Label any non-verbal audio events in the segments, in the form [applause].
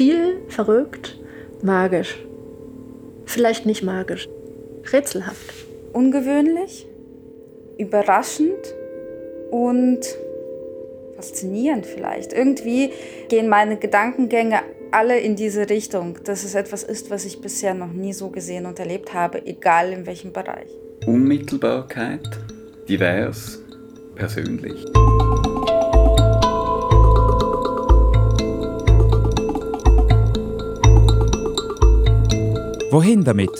Viel, verrückt, magisch. Vielleicht nicht magisch, rätselhaft. Ungewöhnlich, überraschend und faszinierend vielleicht. Irgendwie gehen meine Gedankengänge alle in diese Richtung, dass es etwas ist, was ich bisher noch nie so gesehen und erlebt habe, egal in welchem Bereich. Unmittelbarkeit, divers, persönlich. Wohin damit?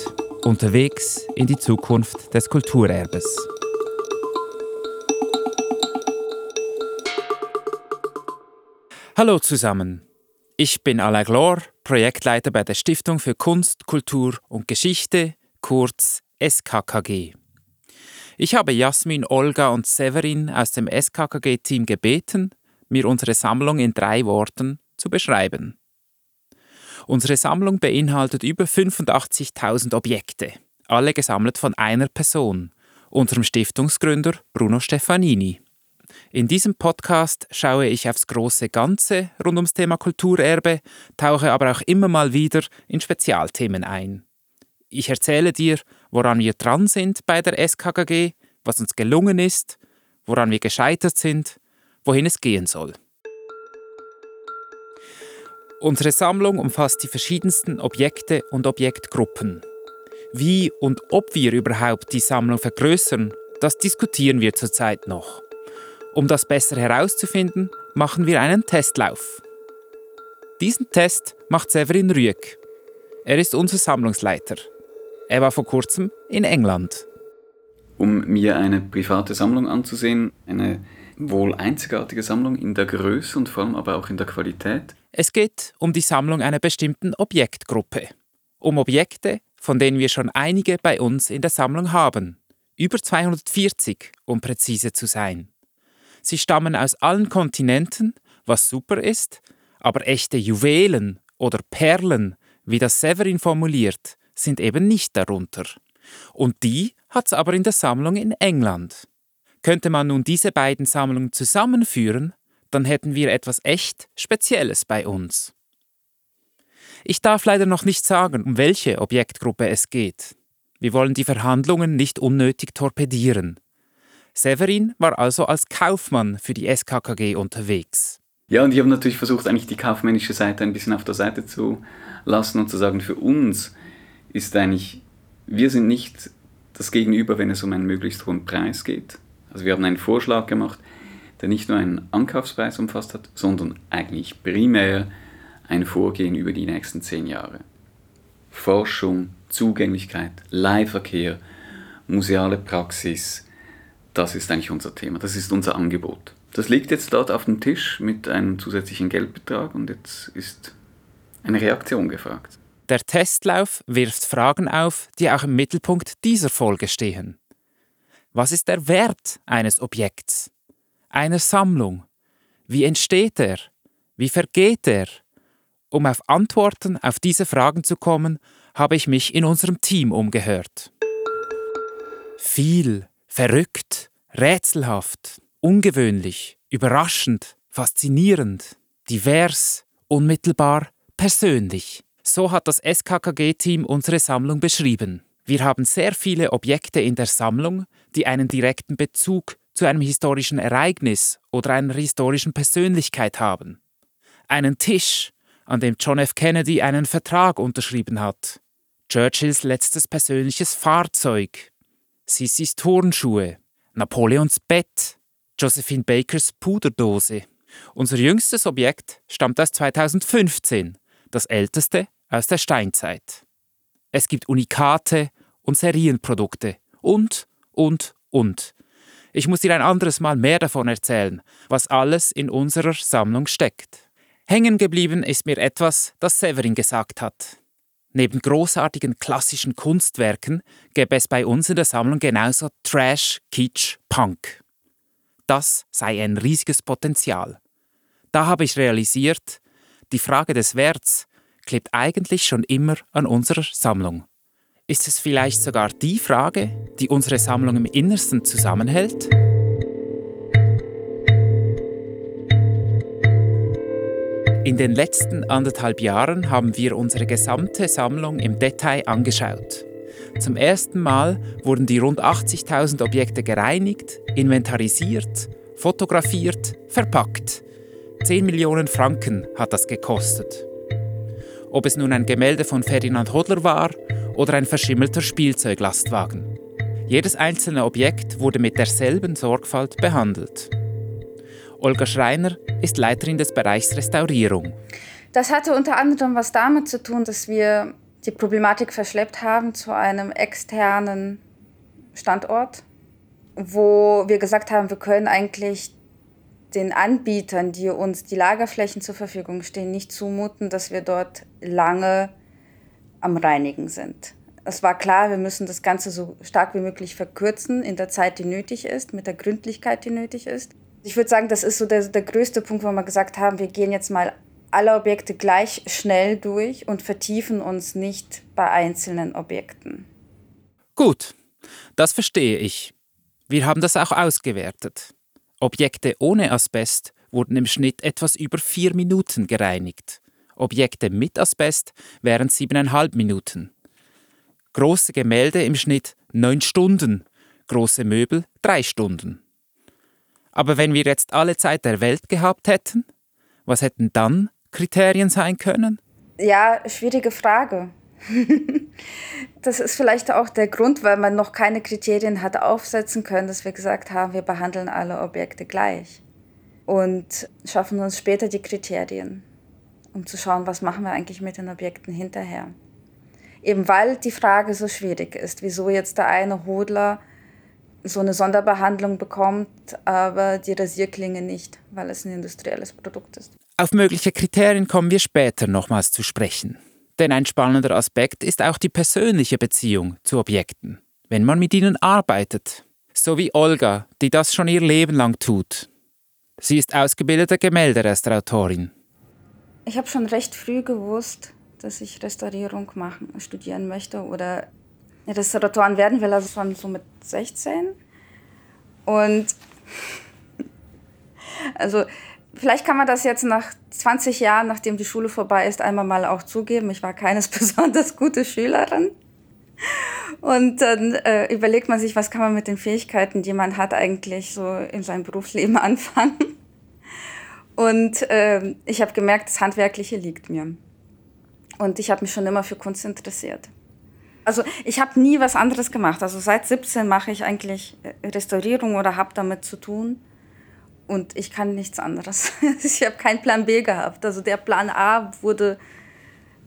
Unterwegs in die Zukunft des Kulturerbes. Hallo zusammen. Ich bin Alain Glor, Projektleiter bei der Stiftung für Kunst, Kultur und Geschichte, kurz SKKG. Ich habe Jasmin, Olga und Severin aus dem SKKG-Team gebeten, mir unsere Sammlung in drei Worten zu beschreiben. Unsere Sammlung beinhaltet über 85.000 Objekte, alle gesammelt von einer Person, unserem Stiftungsgründer Bruno Stefanini. In diesem Podcast schaue ich aufs große Ganze rund ums Thema Kulturerbe, tauche aber auch immer mal wieder in Spezialthemen ein. Ich erzähle dir, woran wir dran sind bei der SKKG, was uns gelungen ist, woran wir gescheitert sind, wohin es gehen soll. Unsere Sammlung umfasst die verschiedensten Objekte und Objektgruppen. Wie und ob wir überhaupt die Sammlung vergrößern, das diskutieren wir zurzeit noch. Um das besser herauszufinden, machen wir einen Testlauf. Diesen Test macht Severin Rüegg. Er ist unser Sammlungsleiter. Er war vor kurzem in England. Um mir eine private Sammlung anzusehen, eine wohl einzigartige Sammlung in der Größe und vor allem aber auch in der Qualität. Es geht um die Sammlung einer bestimmten Objektgruppe. Um Objekte, von denen wir schon einige bei uns in der Sammlung haben. Über 240, um präzise zu sein. Sie stammen aus allen Kontinenten, was super ist, aber echte Juwelen oder Perlen, wie das Severin formuliert, sind eben nicht darunter. Und die hat es aber in der Sammlung in England. Könnte man nun diese beiden Sammlungen zusammenführen, dann hätten wir etwas echt Spezielles bei uns. Ich darf leider noch nicht sagen, um welche Objektgruppe es geht. Wir wollen die Verhandlungen nicht unnötig torpedieren. Severin war also als Kaufmann für die SKKG unterwegs. Ja, und ich habe natürlich versucht, eigentlich die kaufmännische Seite ein bisschen auf der Seite zu lassen und zu sagen, für uns ist eigentlich, wir sind nicht das Gegenüber, wenn es um einen möglichst hohen Preis geht. Also wir haben einen Vorschlag gemacht, der nicht nur einen Ankaufspreis umfasst hat, sondern eigentlich primär ein Vorgehen über die nächsten zehn Jahre. Forschung, Zugänglichkeit, Leihverkehr, museale Praxis, das ist eigentlich unser Thema, das ist unser Angebot. Das liegt jetzt dort auf dem Tisch mit einem zusätzlichen Geldbetrag und jetzt ist eine Reaktion gefragt. Der Testlauf wirft Fragen auf, die auch im Mittelpunkt dieser Folge stehen. Was ist der Wert eines Objekts, einer Sammlung? Wie entsteht er? Wie vergeht er? Um auf Antworten auf diese Fragen zu kommen, habe ich mich in unserem Team umgehört. Viel, verrückt, rätselhaft, ungewöhnlich, überraschend, faszinierend, divers, unmittelbar, persönlich. So hat das SKKG-Team unsere Sammlung beschrieben. Wir haben sehr viele Objekte in der Sammlung, die einen direkten Bezug zu einem historischen Ereignis oder einer historischen Persönlichkeit haben. Einen Tisch, an dem John F. Kennedy einen Vertrag unterschrieben hat. Churchills letztes persönliches Fahrzeug. Sissis Turnschuhe. Napoleons Bett. Josephine Bakers Puderdose. Unser jüngstes Objekt stammt aus 2015, das älteste aus der Steinzeit. Es gibt Unikate und Serienprodukte und, und, und. Ich muss dir ein anderes Mal mehr davon erzählen, was alles in unserer Sammlung steckt. Hängen geblieben ist mir etwas, das Severin gesagt hat. Neben großartigen klassischen Kunstwerken gäbe es bei uns in der Sammlung genauso Trash, Kitsch, Punk. Das sei ein riesiges Potenzial. Da habe ich realisiert, die Frage des Werts klebt eigentlich schon immer an unserer Sammlung. Ist es vielleicht sogar die Frage, die unsere Sammlung im Innersten In den letzten anderthalb Jahren haben wir unsere gesamte Sammlung im Detail angeschaut. Zum ersten Mal wurden die rund 80.000 Objekte gereinigt, inventarisiert, fotografiert, verpackt. 10 Millionen Franken hat das gekostet. Ob es nun ein Gemälde von Ferdinand Hodler war oder ein verschimmelter Spielzeuglastwagen. Jedes einzelne Objekt wurde mit derselben Sorgfalt behandelt. Olga Schreiner ist Leiterin des Bereichs Restaurierung. Das hatte unter anderem was damit zu tun, dass wir die Problematik verschleppt haben zu einem externen Standort, wo wir gesagt haben, wir können eigentlich den Anbietern, die uns die Lagerflächen zur Verfügung stehen, nicht zumuten, dass wir dort lange am Reinigen sind. Es war klar, wir müssen das Ganze so stark wie möglich verkürzen in der Zeit, die nötig ist, mit der Gründlichkeit, die nötig ist. Ich würde sagen, das ist so der, der größte Punkt, wo wir gesagt haben, wir gehen jetzt mal alle Objekte gleich schnell durch und vertiefen uns nicht bei einzelnen Objekten. Gut, das verstehe ich. Wir haben das auch ausgewertet. Objekte ohne Asbest wurden im Schnitt etwas über vier Minuten gereinigt. Objekte mit Asbest wären siebeneinhalb Minuten. Große Gemälde im Schnitt neun Stunden, große Möbel drei Stunden. Aber wenn wir jetzt alle Zeit der Welt gehabt hätten, was hätten dann Kriterien sein können? Ja, schwierige Frage. [laughs] das ist vielleicht auch der Grund, weil man noch keine Kriterien hat aufsetzen können, dass wir gesagt haben, wir behandeln alle Objekte gleich und schaffen uns später die Kriterien, um zu schauen, was machen wir eigentlich mit den Objekten hinterher. Eben weil die Frage so schwierig ist, wieso jetzt der eine Hodler so eine Sonderbehandlung bekommt, aber die Rasierklinge nicht, weil es ein industrielles Produkt ist. Auf mögliche Kriterien kommen wir später nochmals zu sprechen. Denn ein spannender Aspekt ist auch die persönliche Beziehung zu Objekten, wenn man mit ihnen arbeitet. So wie Olga, die das schon ihr Leben lang tut. Sie ist ausgebildete Gemälderestauratorin. Ich habe schon recht früh gewusst, dass ich Restaurierung machen, studieren möchte oder Restauratoren werden will, also schon so mit 16. Und [laughs] also vielleicht kann man das jetzt nach 20 Jahren, nachdem die Schule vorbei ist, einmal mal auch zugeben. Ich war keines [laughs] besonders gute Schülerin. Und dann äh, überlegt man sich, was kann man mit den Fähigkeiten, die man hat, eigentlich so in seinem Berufsleben [laughs] anfangen. Und äh, ich habe gemerkt, das Handwerkliche liegt mir. Und ich habe mich schon immer für Kunst interessiert. Also ich habe nie was anderes gemacht. Also seit 17 mache ich eigentlich äh, Restaurierung oder habe damit zu tun. Und ich kann nichts anderes. [laughs] Ich habe keinen Plan B gehabt. Also der Plan A wurde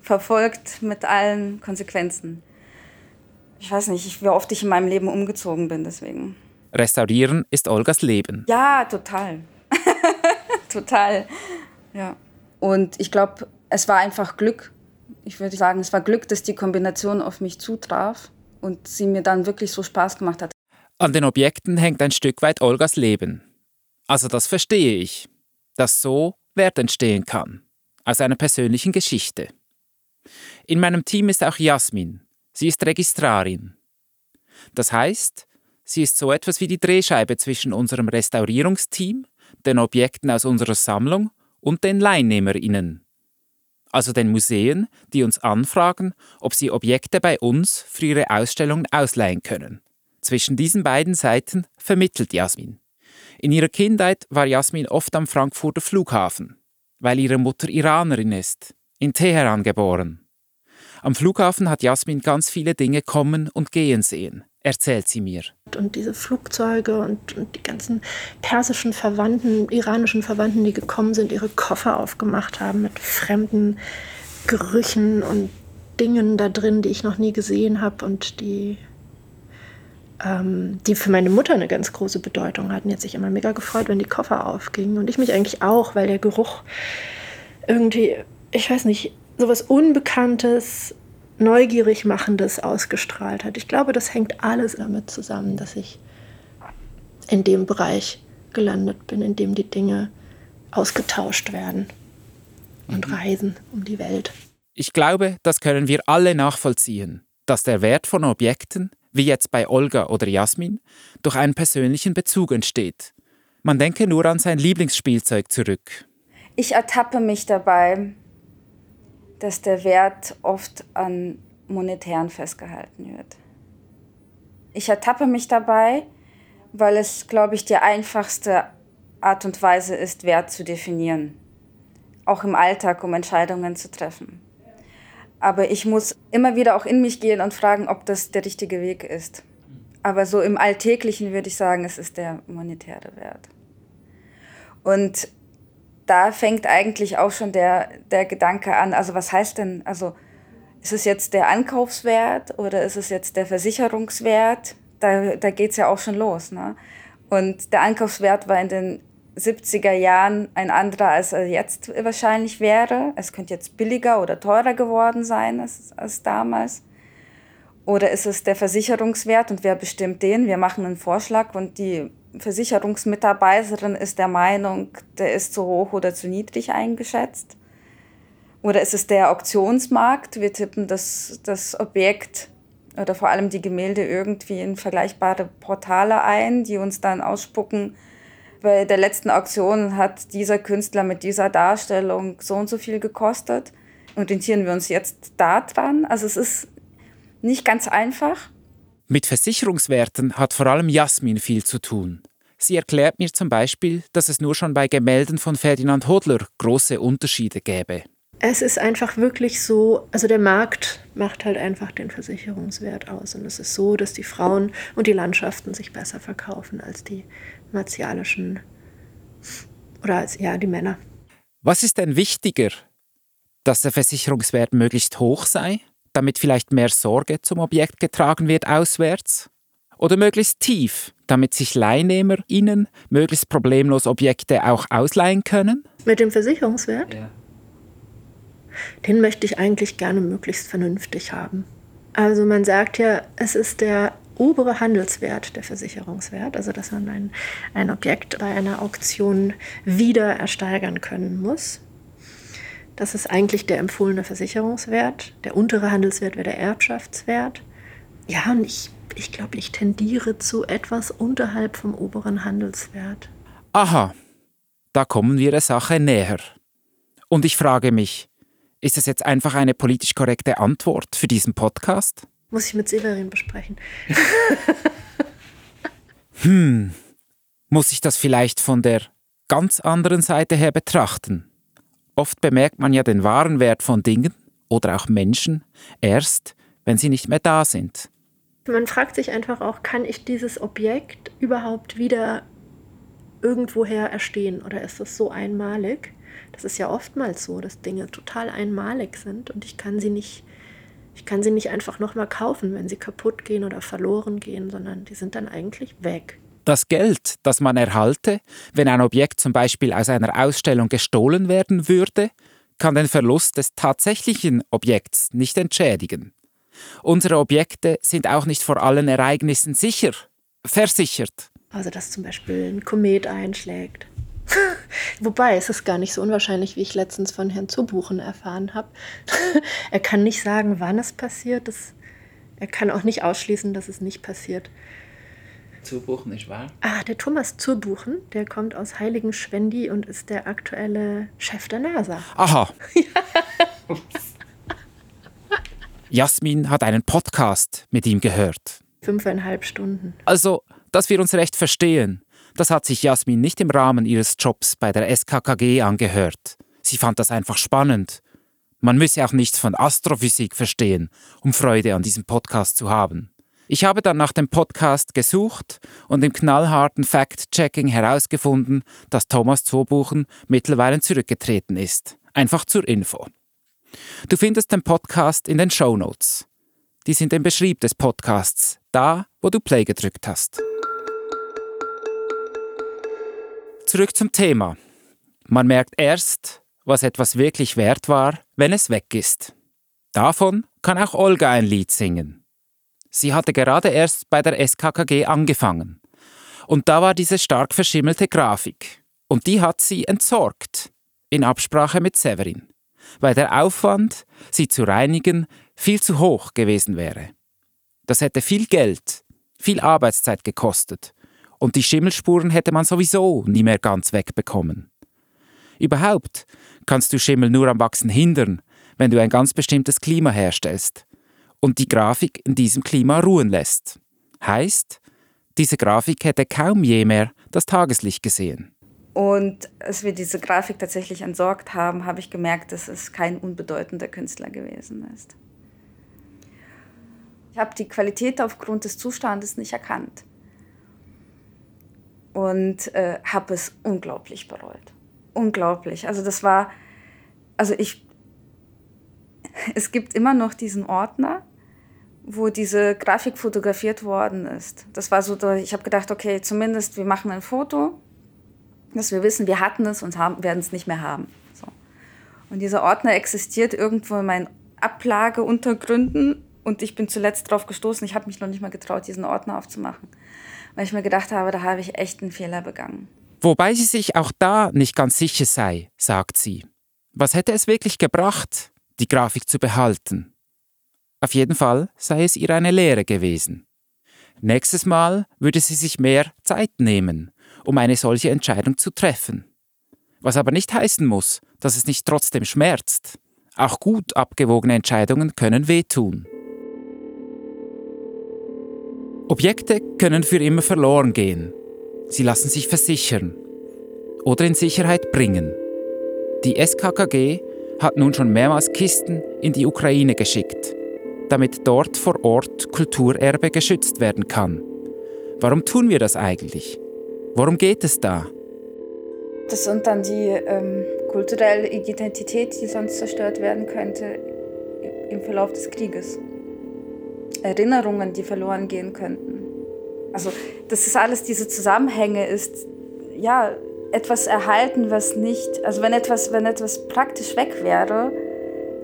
verfolgt mit allen Konsequenzen. Ich weiß nicht, wie oft ich in meinem Leben umgezogen bin deswegen. Restaurieren ist Olgas Leben. Ja, total. [laughs] total. Ja. Und ich glaube, es war einfach Glück, ich würde sagen, es war Glück, dass die Kombination auf mich zutraf und sie mir dann wirklich so Spaß gemacht hat. An den Objekten hängt ein Stück weit Olgas Leben. Also das verstehe ich, dass so Wert entstehen kann, aus einer persönlichen Geschichte. In meinem Team ist auch Jasmin. Sie ist Registrarin. Das heißt, sie ist so etwas wie die Drehscheibe zwischen unserem Restaurierungsteam, den Objekten aus unserer Sammlung und den Leihnehmerinnen also den Museen, die uns anfragen, ob sie Objekte bei uns für ihre Ausstellungen ausleihen können. Zwischen diesen beiden Seiten vermittelt Jasmin. In ihrer Kindheit war Jasmin oft am Frankfurter Flughafen, weil ihre Mutter Iranerin ist, in Teheran geboren. Am Flughafen hat Jasmin ganz viele Dinge kommen und gehen sehen, erzählt sie mir. Und diese Flugzeuge und, und, die ganzen persischen Verwandten, iranischen Verwandten, die gekommen sind, ihre Koffer aufgemacht haben mit fremden Gerüchen und Dingen da drin, die ich noch nie gesehen habe und die, ähm, die für meine Mutter eine ganz große Bedeutung hatten. Die hat sich immer mega gefreut, wenn die Koffer aufgingen. Und ich mich eigentlich auch, weil der Geruch irgendwie, ich weiß nicht, sowas Unbekanntes, neugierig machendes ausgestrahlt hat. Ich glaube, das hängt alles damit zusammen, dass ich in dem Bereich gelandet bin, in dem die Dinge ausgetauscht werden und mhm. reisen um die Welt. Ich glaube, das können wir alle nachvollziehen, dass der Wert von Objekten, wie jetzt bei Olga oder Jasmin, durch einen persönlichen Bezug entsteht. Man denke nur an sein Lieblingsspielzeug zurück. Ich ertappe mich dabei, dass der Wert oft an monetären festgehalten wird. Ich ertappe mich dabei, weil es, glaube ich, die einfachste Art und Weise ist, Wert zu definieren. Auch im Alltag, um Entscheidungen zu treffen. Aber ich muss immer wieder auch in mich gehen und fragen, ob das der richtige Weg ist. Aber so im Alltäglichen würde ich sagen, es ist der monetäre Wert. Und da fängt eigentlich auch schon der, der Gedanke an, also was heißt denn, also ist es jetzt der Ankaufswert oder ist es jetzt der Versicherungswert? Da, da geht es ja auch schon los. Ne? Und der Ankaufswert war in den 70er Jahren ein anderer, als er jetzt wahrscheinlich wäre. Es könnte jetzt billiger oder teurer geworden sein als, als damals. Oder ist es der Versicherungswert und wer bestimmt den? Wir machen einen Vorschlag und die Versicherungsmitarbeiterin ist der Meinung, der ist zu hoch oder zu niedrig eingeschätzt. Oder ist es der Auktionsmarkt? Wir tippen das, das Objekt oder vor allem die Gemälde irgendwie in vergleichbare Portale ein, die uns dann ausspucken, bei der letzten Auktion hat dieser Künstler mit dieser Darstellung so und so viel gekostet. Orientieren wir uns jetzt da dran? Also es ist nicht ganz einfach. Mit Versicherungswerten hat vor allem Jasmin viel zu tun. Sie erklärt mir zum Beispiel, dass es nur schon bei Gemälden von Ferdinand Hodler große Unterschiede gäbe. Es ist einfach wirklich so, also der Markt macht halt einfach den Versicherungswert aus. Und es ist so, dass die Frauen und die Landschaften sich besser verkaufen als die martialischen oder als ja die Männer. Was ist denn wichtiger, dass der Versicherungswert möglichst hoch sei, damit vielleicht mehr Sorge zum Objekt getragen wird auswärts? Oder möglichst tief, damit sich LeihnehmerInnen möglichst problemlos Objekte auch ausleihen können? Mit dem Versicherungswert? Ja. Den möchte ich eigentlich gerne möglichst vernünftig haben. Also man sagt ja, es ist der obere Handelswert der Versicherungswert, also dass man ein, ein Objekt bei einer Auktion wieder ersteigern können muss. Das ist eigentlich der empfohlene Versicherungswert. Der untere Handelswert wäre der Erbschaftswert. Ja, und ich, ich glaube, ich tendiere zu etwas unterhalb vom oberen Handelswert. Aha, da kommen wir der Sache näher. Und ich frage mich, ist das jetzt einfach eine politisch korrekte Antwort für diesen Podcast? Muss ich mit Severin besprechen. [laughs] hm, muss ich das vielleicht von der ganz anderen Seite her betrachten? Oft bemerkt man ja den wahren Wert von Dingen oder auch Menschen erst, wenn sie nicht mehr da sind. Man fragt sich einfach auch, kann ich dieses Objekt überhaupt wieder irgendwoher erstehen oder ist das so einmalig? Das ist ja oftmals so, dass Dinge total einmalig sind und ich kann sie nicht ich kann sie nicht einfach nochmal kaufen, wenn sie kaputt gehen oder verloren gehen, sondern die sind dann eigentlich weg. Das Geld, das man erhalte, wenn ein Objekt zum Beispiel aus einer Ausstellung gestohlen werden würde, kann den Verlust des tatsächlichen Objekts nicht entschädigen. Unsere Objekte sind auch nicht vor allen Ereignissen sicher, versichert. Also dass zum Beispiel ein Komet einschlägt [laughs] Wobei, es ist gar nicht so unwahrscheinlich, wie ich letztens von Herrn Zubuchen erfahren habe. [laughs] er kann nicht sagen, wann es passiert. Das, er kann auch nicht ausschließen, dass es nicht passiert. Zurbuchen ist wahr? Ah, der Thomas Zurbuchen, der kommt aus Heiligen Schwendi und ist der aktuelle Chef der NASA. Aha. [laughs] Jasmin hat einen Podcast mit ihm gehört. Fünfeinhalb Stunden. Also, dass wir uns recht verstehen. Das hat sich Jasmin nicht im Rahmen ihres Jobs bei der SKKG angehört. Sie fand das einfach spannend. Man müsse auch nichts von Astrophysik verstehen, um Freude an diesem Podcast zu haben. Ich habe dann nach dem Podcast gesucht und im knallharten Fact-Checking herausgefunden, dass Thomas Zobuchen mittlerweile zurückgetreten ist. Einfach zur Info. Du findest den Podcast in den Show Notes. Die sind im Beschrieb des Podcasts, da, wo du Play gedrückt hast. Zurück zum Thema. Man merkt erst, was etwas wirklich wert war, wenn es weg ist. Davon kann auch Olga ein Lied singen. Sie hatte gerade erst bei der SKKG angefangen. Und da war diese stark verschimmelte Grafik. Und die hat sie entsorgt, in Absprache mit Severin, weil der Aufwand, sie zu reinigen, viel zu hoch gewesen wäre. Das hätte viel Geld, viel Arbeitszeit gekostet und die Schimmelspuren hätte man sowieso nie mehr ganz wegbekommen. Überhaupt kannst du Schimmel nur am Wachsen hindern, wenn du ein ganz bestimmtes Klima herstellst und die Grafik in diesem Klima ruhen lässt. Heißt, diese Grafik hätte kaum je mehr das Tageslicht gesehen. Und als wir diese Grafik tatsächlich entsorgt haben, habe ich gemerkt, dass es kein unbedeutender Künstler gewesen ist. Ich habe die Qualität aufgrund des Zustandes nicht erkannt und äh, habe es unglaublich bereut. Unglaublich. Also das war, also ich, [laughs] es gibt immer noch diesen Ordner, wo diese Grafik fotografiert worden ist. Das war so, ich habe gedacht, okay, zumindest wir machen ein Foto, dass wir wissen, wir hatten es und werden es nicht mehr haben. So. Und dieser Ordner existiert irgendwo in meinen Ablageuntergründen und ich bin zuletzt darauf gestoßen, ich habe mich noch nicht mal getraut, diesen Ordner aufzumachen, weil ich mir gedacht habe, da habe ich echt einen Fehler begangen. Wobei sie sich auch da nicht ganz sicher sei, sagt sie. Was hätte es wirklich gebracht, die Grafik zu behalten? Auf jeden Fall sei es ihr eine Lehre gewesen. Nächstes Mal würde sie sich mehr Zeit nehmen, um eine solche Entscheidung zu treffen. Was aber nicht heißen muss, dass es nicht trotzdem schmerzt. Auch gut abgewogene Entscheidungen können wehtun. Objekte können für immer verloren gehen. Sie lassen sich versichern oder in Sicherheit bringen. Die SKKG hat nun schon mehrmals Kisten in die Ukraine geschickt, damit dort vor Ort Kulturerbe geschützt werden kann. Warum tun wir das eigentlich? Worum geht es da? Das sind dann die ähm, kulturelle Identität, die sonst zerstört werden könnte im Verlauf des Krieges. Erinnerungen, die verloren gehen könnten. Also das ist alles, diese Zusammenhänge ist, ja, etwas erhalten, was nicht, also wenn etwas, wenn etwas praktisch weg wäre,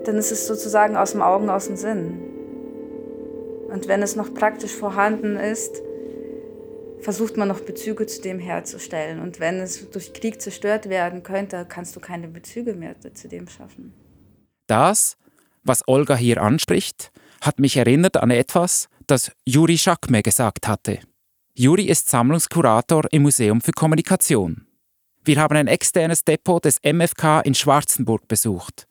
dann ist es sozusagen aus dem Augen, aus dem Sinn. Und wenn es noch praktisch vorhanden ist, versucht man noch Bezüge zu dem herzustellen. Und wenn es durch Krieg zerstört werden könnte, kannst du keine Bezüge mehr zu dem schaffen. Das, was Olga hier anspricht, hat mich erinnert an etwas, das Juri Schakme gesagt hatte. Juri ist Sammlungskurator im Museum für Kommunikation. Wir haben ein externes Depot des MFK in Schwarzenburg besucht.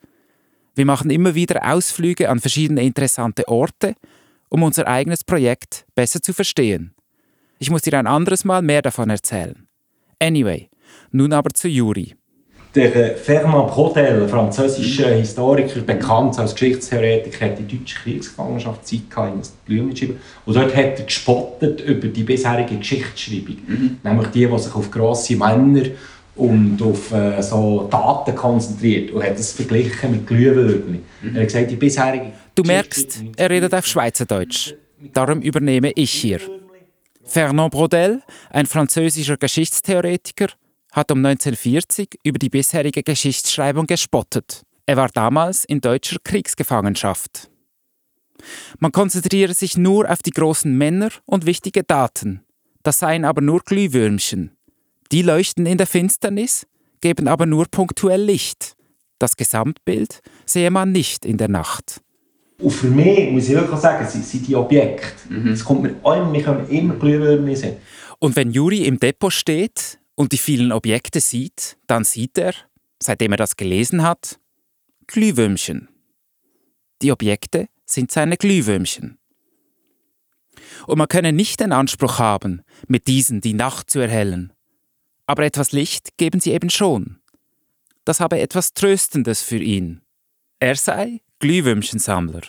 Wir machen immer wieder Ausflüge an verschiedene interessante Orte, um unser eigenes Projekt besser zu verstehen. Ich muss dir ein anderes Mal mehr davon erzählen. Anyway, nun aber zu Juri. Der Fernand Brodel, französischer Historiker, bekannt als Geschichtstheoretiker, hat die deutsche Kriegsgefangenschaft Zeit in Blumen geschrieben. Und dort hat er gespottet über die bisherige Geschichtsschreibung. Mhm. Nämlich die, die sich auf grosse Männer und auf äh, so Daten konzentriert und hat das verglichen mit Glühwürmchen. Mhm. Er hat gesagt, die bisherige Du merkst, er redet auf Schweizerdeutsch. Darum übernehme ich hier. Fernand Brodel, ein französischer Geschichtstheoretiker, hat um 1940 über die bisherige Geschichtsschreibung gespottet. Er war damals in deutscher Kriegsgefangenschaft. Man konzentriere sich nur auf die großen Männer und wichtige Daten. Das seien aber nur Glühwürmchen. Die leuchten in der Finsternis, geben aber nur punktuell Licht. Das Gesamtbild sehe man nicht in der Nacht. Und für mich, muss ich wirklich sagen, sind, sind die Objekte. Mhm. Es kommt mir immer, wir können immer Glühwürmchen sehen. Und wenn Juri im Depot steht und die vielen Objekte sieht, dann sieht er, seitdem er das gelesen hat, Glühwürmchen. Die Objekte sind seine Glühwürmchen. Und man könne nicht den Anspruch haben, mit diesen die Nacht zu erhellen. Aber etwas Licht geben sie eben schon. Das habe etwas Tröstendes für ihn. Er sei Glühwürmchensammler.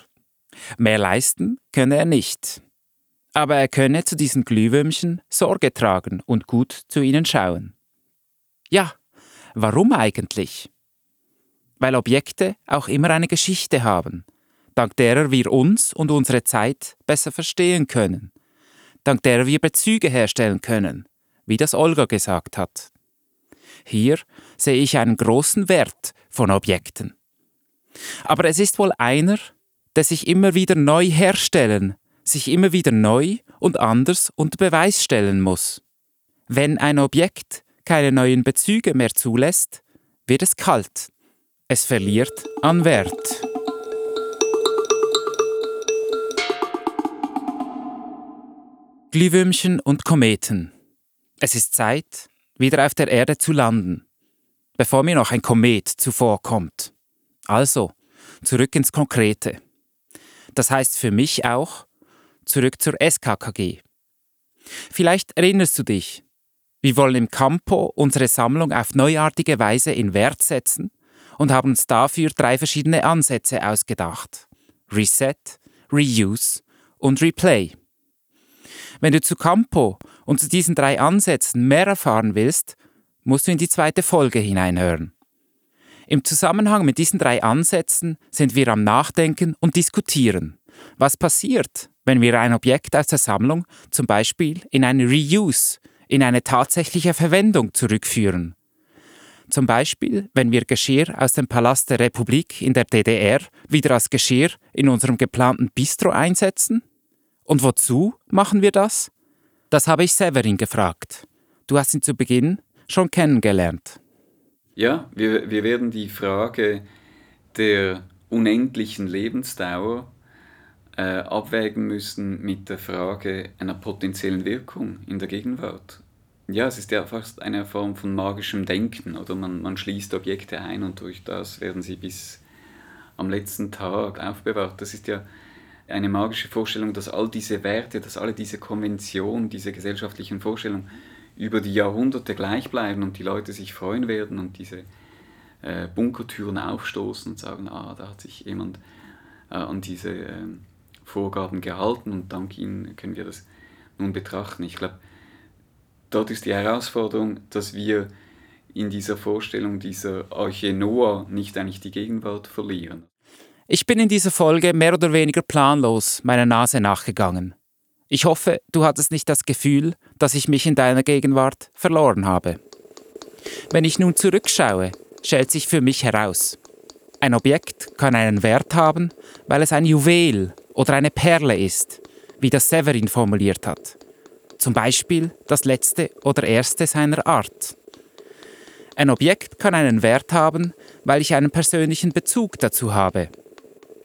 Mehr leisten könne er nicht. Aber er könne zu diesen Glühwürmchen Sorge tragen und gut zu ihnen schauen. Ja, warum eigentlich? Weil Objekte auch immer eine Geschichte haben, dank derer wir uns und unsere Zeit besser verstehen können, dank derer wir Bezüge herstellen können, wie das Olga gesagt hat. Hier sehe ich einen großen Wert von Objekten. Aber es ist wohl einer, der sich immer wieder neu herstellen, sich immer wieder neu und anders unter Beweis stellen muss. Wenn ein Objekt keine neuen Bezüge mehr zulässt, wird es kalt. Es verliert an Wert. Glühwürmchen und Kometen. Es ist Zeit, wieder auf der Erde zu landen. bevor mir noch ein Komet zuvorkommt. Also, zurück ins Konkrete. Das heißt für mich auch, zurück zur SKKG. Vielleicht erinnerst du dich, wir wollen im Campo unsere Sammlung auf neuartige Weise in Wert setzen und haben uns dafür drei verschiedene Ansätze ausgedacht. Reset, Reuse und Replay. Wenn du zu Campo und zu diesen drei Ansätzen mehr erfahren willst, musst du in die zweite Folge hineinhören. Im Zusammenhang mit diesen drei Ansätzen sind wir am Nachdenken und Diskutieren. Was passiert, wenn wir ein Objekt aus der Sammlung zum Beispiel in eine Reuse, in eine tatsächliche Verwendung zurückführen? Zum Beispiel, wenn wir Geschirr aus dem Palast der Republik in der DDR wieder als Geschirr in unserem geplanten Bistro einsetzen? Und wozu machen wir das? Das habe ich Severin gefragt. Du hast ihn zu Beginn schon kennengelernt. Ja, wir, wir werden die Frage der unendlichen Lebensdauer äh, abwägen müssen mit der Frage einer potenziellen Wirkung in der Gegenwart. Ja, es ist ja fast eine Form von magischem Denken, oder man, man schließt Objekte ein und durch das werden sie bis am letzten Tag aufbewahrt. Das ist ja eine magische Vorstellung, dass all diese Werte, dass alle diese Konventionen, diese gesellschaftlichen Vorstellungen über die Jahrhunderte gleich bleiben und die Leute sich freuen werden und diese äh, Bunkertüren aufstoßen und sagen, ah, da hat sich jemand äh, an diese äh, Vorgaben gehalten und dank ihnen können wir das nun betrachten. Ich glaube, dort ist die Herausforderung, dass wir in dieser Vorstellung dieser Arche Noah nicht eigentlich die Gegenwart verlieren. Ich bin in dieser Folge mehr oder weniger planlos meiner Nase nachgegangen. Ich hoffe, du hattest nicht das Gefühl, dass ich mich in deiner Gegenwart verloren habe. Wenn ich nun zurückschaue, stellt sich für mich heraus. Ein Objekt kann einen Wert haben, weil es ein Juwel oder eine Perle ist, wie das Severin formuliert hat. Zum Beispiel das letzte oder erste seiner Art. Ein Objekt kann einen Wert haben, weil ich einen persönlichen Bezug dazu habe,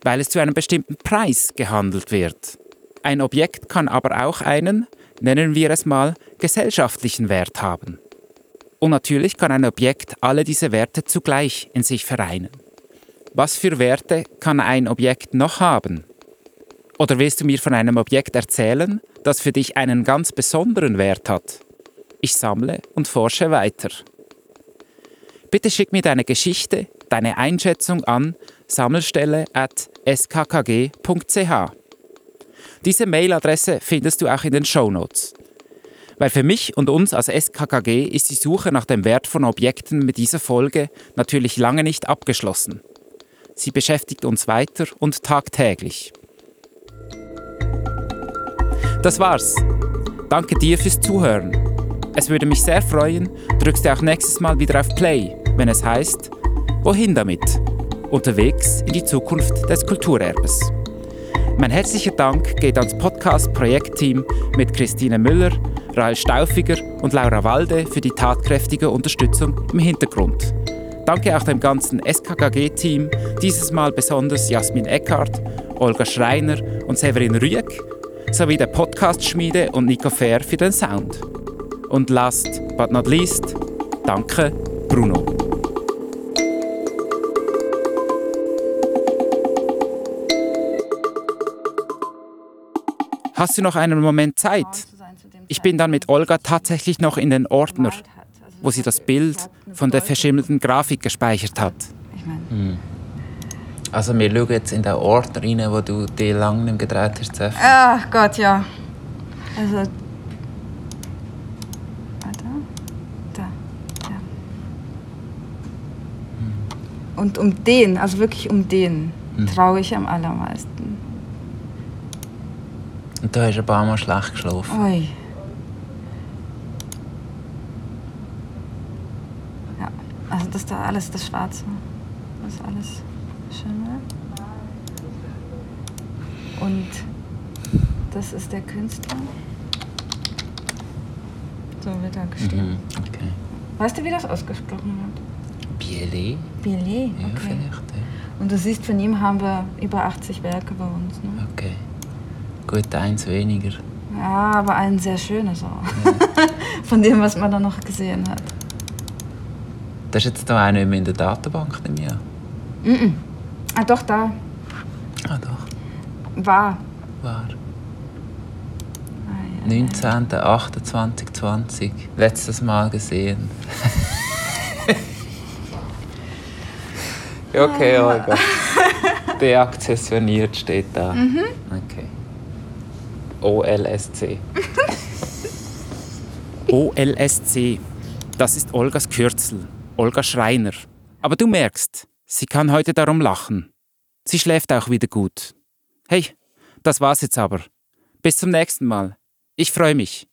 weil es zu einem bestimmten Preis gehandelt wird. Ein Objekt kann aber auch einen, nennen wir es mal, gesellschaftlichen Wert haben. Und natürlich kann ein Objekt alle diese Werte zugleich in sich vereinen. Was für Werte kann ein Objekt noch haben? Oder willst du mir von einem Objekt erzählen, das für dich einen ganz besonderen Wert hat? Ich sammle und forsche weiter. Bitte schick mir deine Geschichte, deine Einschätzung an sammelstelle at skkg.ch. Diese Mailadresse findest du auch in den Show Notes. Weil für mich und uns als SKKG ist die Suche nach dem Wert von Objekten mit dieser Folge natürlich lange nicht abgeschlossen. Sie beschäftigt uns weiter und tagtäglich. Das war's. Danke dir fürs Zuhören. Es würde mich sehr freuen, drückst du auch nächstes Mal wieder auf Play, wenn es heißt, wohin damit? Unterwegs in die Zukunft des Kulturerbes. Mein herzlicher Dank geht ans Podcast-Projektteam mit Christine Müller, Rael Staufiger und Laura Walde für die tatkräftige Unterstützung im Hintergrund. Danke auch dem ganzen SKKG-Team, dieses Mal besonders Jasmin Eckhardt, Olga Schreiner und Severin Rüegg sowie der Podcast-Schmiede und Nico Fair für den Sound. Und last but not least, danke Bruno. Hast du noch einen Moment Zeit? Ich bin dann mit Olga tatsächlich noch in den Ordner, wo sie das Bild von der verschimmelten Grafik gespeichert hat. Hm. Also wir schauen jetzt in den Ort rein, wo du die lange nicht mehr gedreht hast, ach Gott, ja. Also. Warte. Da. Ja. Und um den, also wirklich um den, traue ich am allermeisten. Und du hast ein paar Mal schlecht geschlafen. Ui. Ja, also das da alles, das Schwarze. Das ist alles Schimmel. Und das ist der Künstler. So wird er geschrieben. Mhm, okay. Weißt du, wie das ausgesprochen wird? Bielet? Billet, Ja, okay. vielleicht. Ja. Und du siehst, von ihm haben wir über 80 Werke bei uns. Ne? Okay. Gut, eins weniger. Ja, aber ein sehr schönes auch. [laughs] Von dem, was man da noch gesehen hat. Das ist jetzt da auch nicht mehr in der Datenbank, nehme ich an. Ah, doch, da. Ah, doch. War. War. 19.28.20. Letztes Mal gesehen. [laughs] okay, Olga. Deakzessioniert steht da. Okay. OLSC. [laughs] OLSC. Das ist Olgas Kürzel. Olga Schreiner. Aber du merkst, sie kann heute darum lachen. Sie schläft auch wieder gut. Hey, das war's jetzt aber. Bis zum nächsten Mal. Ich freue mich.